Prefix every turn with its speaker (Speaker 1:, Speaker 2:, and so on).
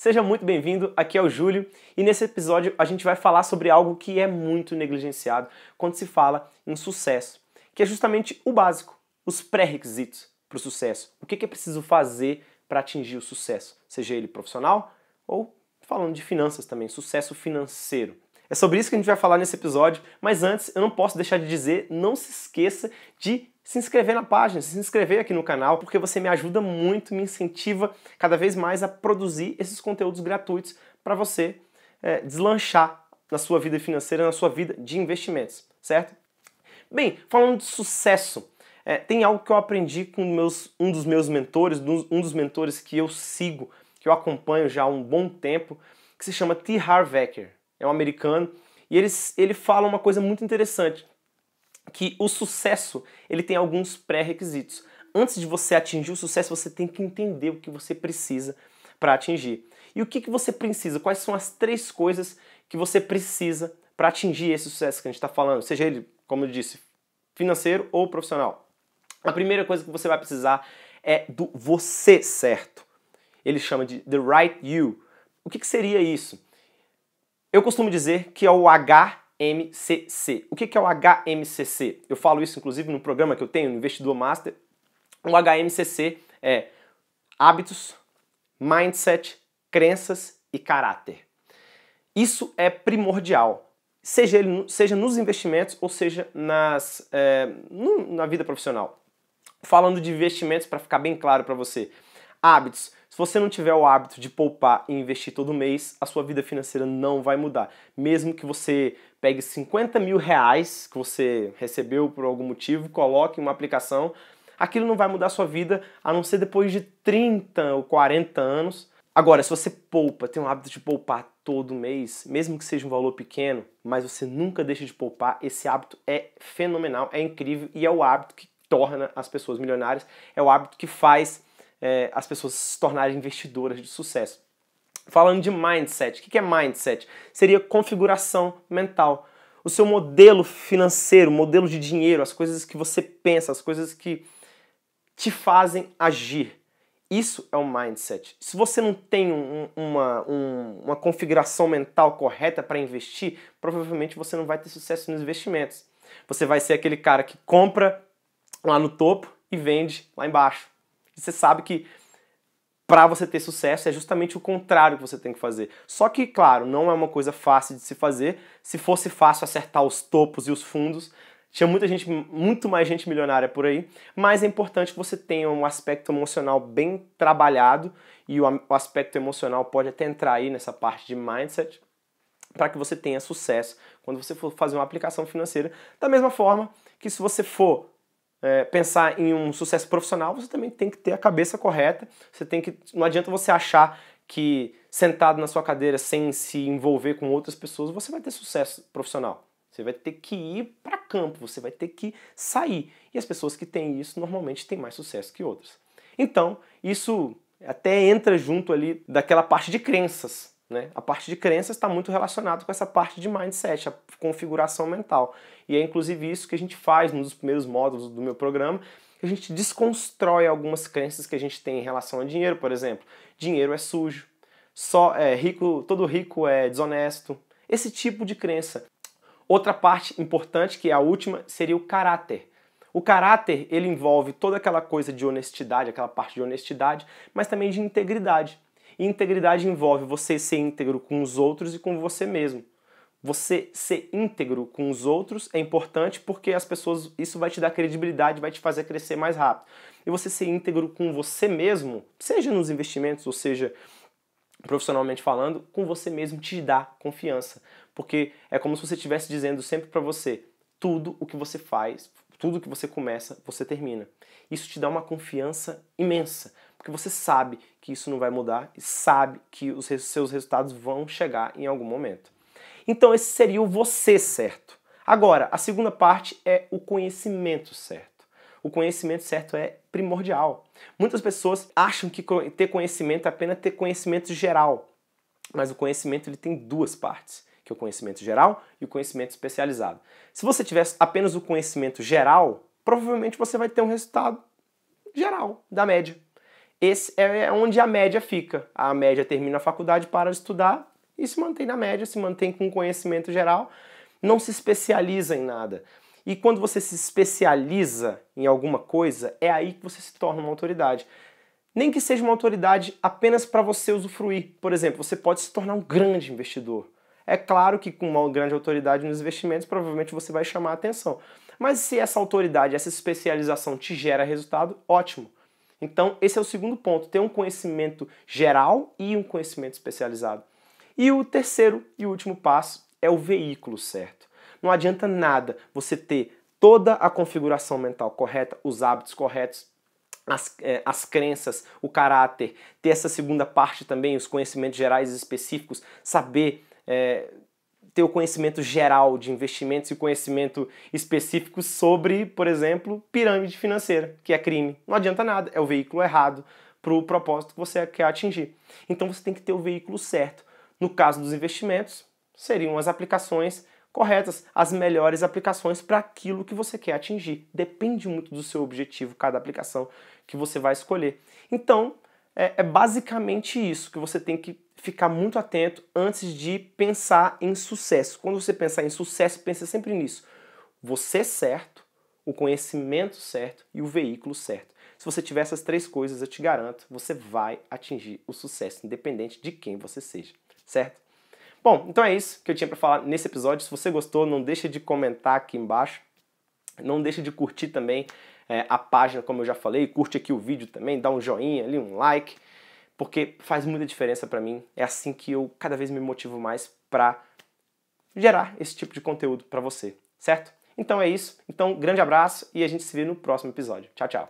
Speaker 1: Seja muito bem-vindo, aqui é o Júlio e nesse episódio a gente vai falar sobre algo que é muito negligenciado quando se fala em sucesso, que é justamente o básico, os pré-requisitos para o sucesso. O que é preciso fazer para atingir o sucesso, seja ele profissional ou falando de finanças também, sucesso financeiro. É sobre isso que a gente vai falar nesse episódio, mas antes eu não posso deixar de dizer, não se esqueça de se inscrever na página, se inscrever aqui no canal, porque você me ajuda muito, me incentiva cada vez mais a produzir esses conteúdos gratuitos para você é, deslanchar na sua vida financeira, na sua vida de investimentos, certo? Bem, falando de sucesso, é, tem algo que eu aprendi com meus, um dos meus mentores, um dos mentores que eu sigo, que eu acompanho já há um bom tempo, que se chama T. Harv Eker é um americano, e ele, ele fala uma coisa muito interessante, que o sucesso ele tem alguns pré-requisitos. Antes de você atingir o sucesso, você tem que entender o que você precisa para atingir. E o que, que você precisa? Quais são as três coisas que você precisa para atingir esse sucesso que a gente está falando? Seja ele, como eu disse, financeiro ou profissional. A primeira coisa que você vai precisar é do você certo. Ele chama de the right you. O que, que seria isso? Eu costumo dizer que é o HMCC. O que é o HMCC? Eu falo isso inclusive no programa que eu tenho, no Investidor Master. O HMCC é hábitos, mindset, crenças e caráter. Isso é primordial, seja, ele, seja nos investimentos ou seja nas, é, na vida profissional. Falando de investimentos, para ficar bem claro para você, hábitos se você não tiver o hábito de poupar e investir todo mês, a sua vida financeira não vai mudar. Mesmo que você pegue 50 mil reais que você recebeu por algum motivo, coloque em uma aplicação, aquilo não vai mudar a sua vida a não ser depois de 30 ou 40 anos. Agora, se você poupa, tem o hábito de poupar todo mês, mesmo que seja um valor pequeno, mas você nunca deixa de poupar, esse hábito é fenomenal, é incrível e é o hábito que torna as pessoas milionárias, é o hábito que faz é, as pessoas se tornarem investidoras de sucesso. Falando de mindset, o que é mindset? Seria configuração mental. O seu modelo financeiro, modelo de dinheiro, as coisas que você pensa, as coisas que te fazem agir. Isso é o um mindset. Se você não tem um, uma, um, uma configuração mental correta para investir, provavelmente você não vai ter sucesso nos investimentos. Você vai ser aquele cara que compra lá no topo e vende lá embaixo você sabe que para você ter sucesso é justamente o contrário que você tem que fazer. Só que, claro, não é uma coisa fácil de se fazer. Se fosse fácil acertar os topos e os fundos, tinha muita gente, muito mais gente milionária por aí, mas é importante que você tenha um aspecto emocional bem trabalhado e o, o aspecto emocional pode até entrar aí nessa parte de mindset para que você tenha sucesso quando você for fazer uma aplicação financeira. Da mesma forma que se você for é, pensar em um sucesso profissional, você também tem que ter a cabeça correta. Você tem que. Não adianta você achar que sentado na sua cadeira sem se envolver com outras pessoas, você vai ter sucesso profissional. Você vai ter que ir para campo, você vai ter que sair. E as pessoas que têm isso normalmente têm mais sucesso que outras. Então, isso até entra junto ali daquela parte de crenças. Né? A parte de crenças está muito relacionada com essa parte de mindset, a configuração mental. E é inclusive isso que a gente faz nos primeiros módulos do meu programa, a gente desconstrói algumas crenças que a gente tem em relação a dinheiro, por exemplo. Dinheiro é sujo, só é rico, todo rico é desonesto. Esse tipo de crença. Outra parte importante, que é a última, seria o caráter. O caráter, ele envolve toda aquela coisa de honestidade, aquela parte de honestidade, mas também de integridade. Integridade envolve você ser íntegro com os outros e com você mesmo. Você ser íntegro com os outros é importante porque as pessoas isso vai te dar credibilidade, vai te fazer crescer mais rápido. E você ser íntegro com você mesmo, seja nos investimentos ou seja profissionalmente falando, com você mesmo te dá confiança, porque é como se você estivesse dizendo sempre para você, tudo o que você faz, tudo que você começa, você termina. Isso te dá uma confiança imensa, porque você sabe que isso não vai mudar e sabe que os seus resultados vão chegar em algum momento. Então, esse seria o você certo. Agora, a segunda parte é o conhecimento certo. O conhecimento certo é primordial. Muitas pessoas acham que ter conhecimento é apenas ter conhecimento geral, mas o conhecimento ele tem duas partes, que é o conhecimento geral e o conhecimento especializado. Se você tivesse apenas o conhecimento geral, provavelmente você vai ter um resultado geral, da média. Esse é onde a média fica. A média termina a faculdade, para de estudar e se mantém na média, se mantém com conhecimento geral, não se especializa em nada. E quando você se especializa em alguma coisa, é aí que você se torna uma autoridade. Nem que seja uma autoridade apenas para você usufruir. Por exemplo, você pode se tornar um grande investidor. É claro que com uma grande autoridade nos investimentos, provavelmente você vai chamar a atenção. Mas se essa autoridade, essa especialização te gera resultado, ótimo. Então, esse é o segundo ponto: ter um conhecimento geral e um conhecimento especializado. E o terceiro e último passo é o veículo certo. Não adianta nada você ter toda a configuração mental correta, os hábitos corretos, as, é, as crenças, o caráter, ter essa segunda parte também, os conhecimentos gerais específicos, saber é, ter o conhecimento geral de investimentos e conhecimento específico sobre, por exemplo, pirâmide financeira, que é crime. Não adianta nada, é o veículo errado para o propósito que você quer atingir. Então você tem que ter o veículo certo. No caso dos investimentos, seriam as aplicações corretas, as melhores aplicações para aquilo que você quer atingir. Depende muito do seu objetivo, cada aplicação que você vai escolher. Então, é, é basicamente isso que você tem que ficar muito atento antes de pensar em sucesso. Quando você pensar em sucesso, pense sempre nisso. Você certo, o conhecimento certo e o veículo certo. Se você tiver essas três coisas, eu te garanto, você vai atingir o sucesso, independente de quem você seja, certo? Bom, então é isso que eu tinha para falar nesse episódio. Se você gostou, não deixe de comentar aqui embaixo. Não deixe de curtir também é, a página, como eu já falei. Curte aqui o vídeo também, dá um joinha ali, um like, porque faz muita diferença para mim. É assim que eu cada vez me motivo mais para gerar esse tipo de conteúdo para você, certo? Então é isso. Então, grande abraço e a gente se vê no próximo episódio. Tchau, tchau.